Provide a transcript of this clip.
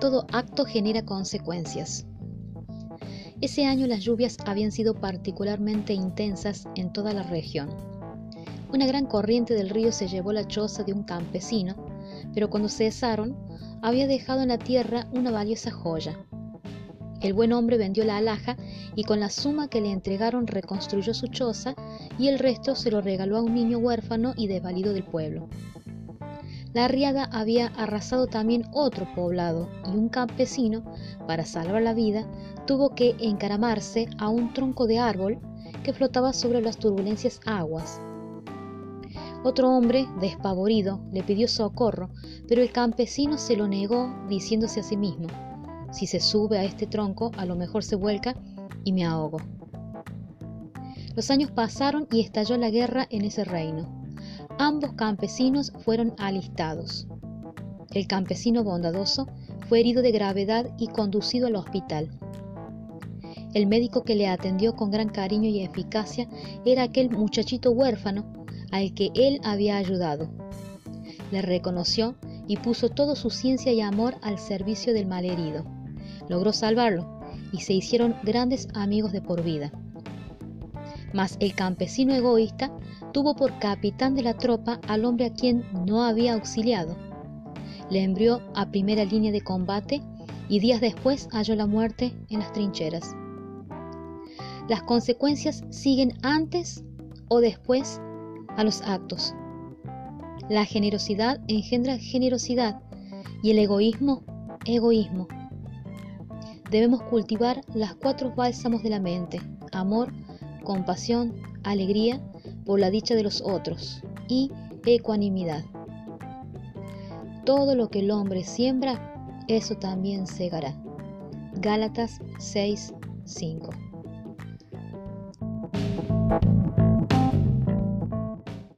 todo acto genera consecuencias. Ese año las lluvias habían sido particularmente intensas en toda la región. Una gran corriente del río se llevó la choza de un campesino, pero cuando cesaron, había dejado en la tierra una valiosa joya. El buen hombre vendió la alhaja y con la suma que le entregaron reconstruyó su choza y el resto se lo regaló a un niño huérfano y desvalido del pueblo. La riada había arrasado también otro poblado y un campesino, para salvar la vida, tuvo que encaramarse a un tronco de árbol que flotaba sobre las turbulencias aguas. Otro hombre, despavorido, le pidió socorro, pero el campesino se lo negó diciéndose a sí mismo, si se sube a este tronco, a lo mejor se vuelca y me ahogo. Los años pasaron y estalló la guerra en ese reino. Ambos campesinos fueron alistados. El campesino bondadoso fue herido de gravedad y conducido al hospital. El médico que le atendió con gran cariño y eficacia era aquel muchachito huérfano al que él había ayudado. Le reconoció y puso toda su ciencia y amor al servicio del malherido. Logró salvarlo y se hicieron grandes amigos de por vida. Mas el campesino egoísta tuvo por capitán de la tropa al hombre a quien no había auxiliado. Le envió a primera línea de combate y días después halló la muerte en las trincheras. Las consecuencias siguen antes o después a los actos. La generosidad engendra generosidad y el egoísmo, egoísmo. Debemos cultivar las cuatro bálsamos de la mente, amor, compasión, alegría por la dicha de los otros y ecuanimidad. Todo lo que el hombre siembra, eso también segará. Gálatas 6:5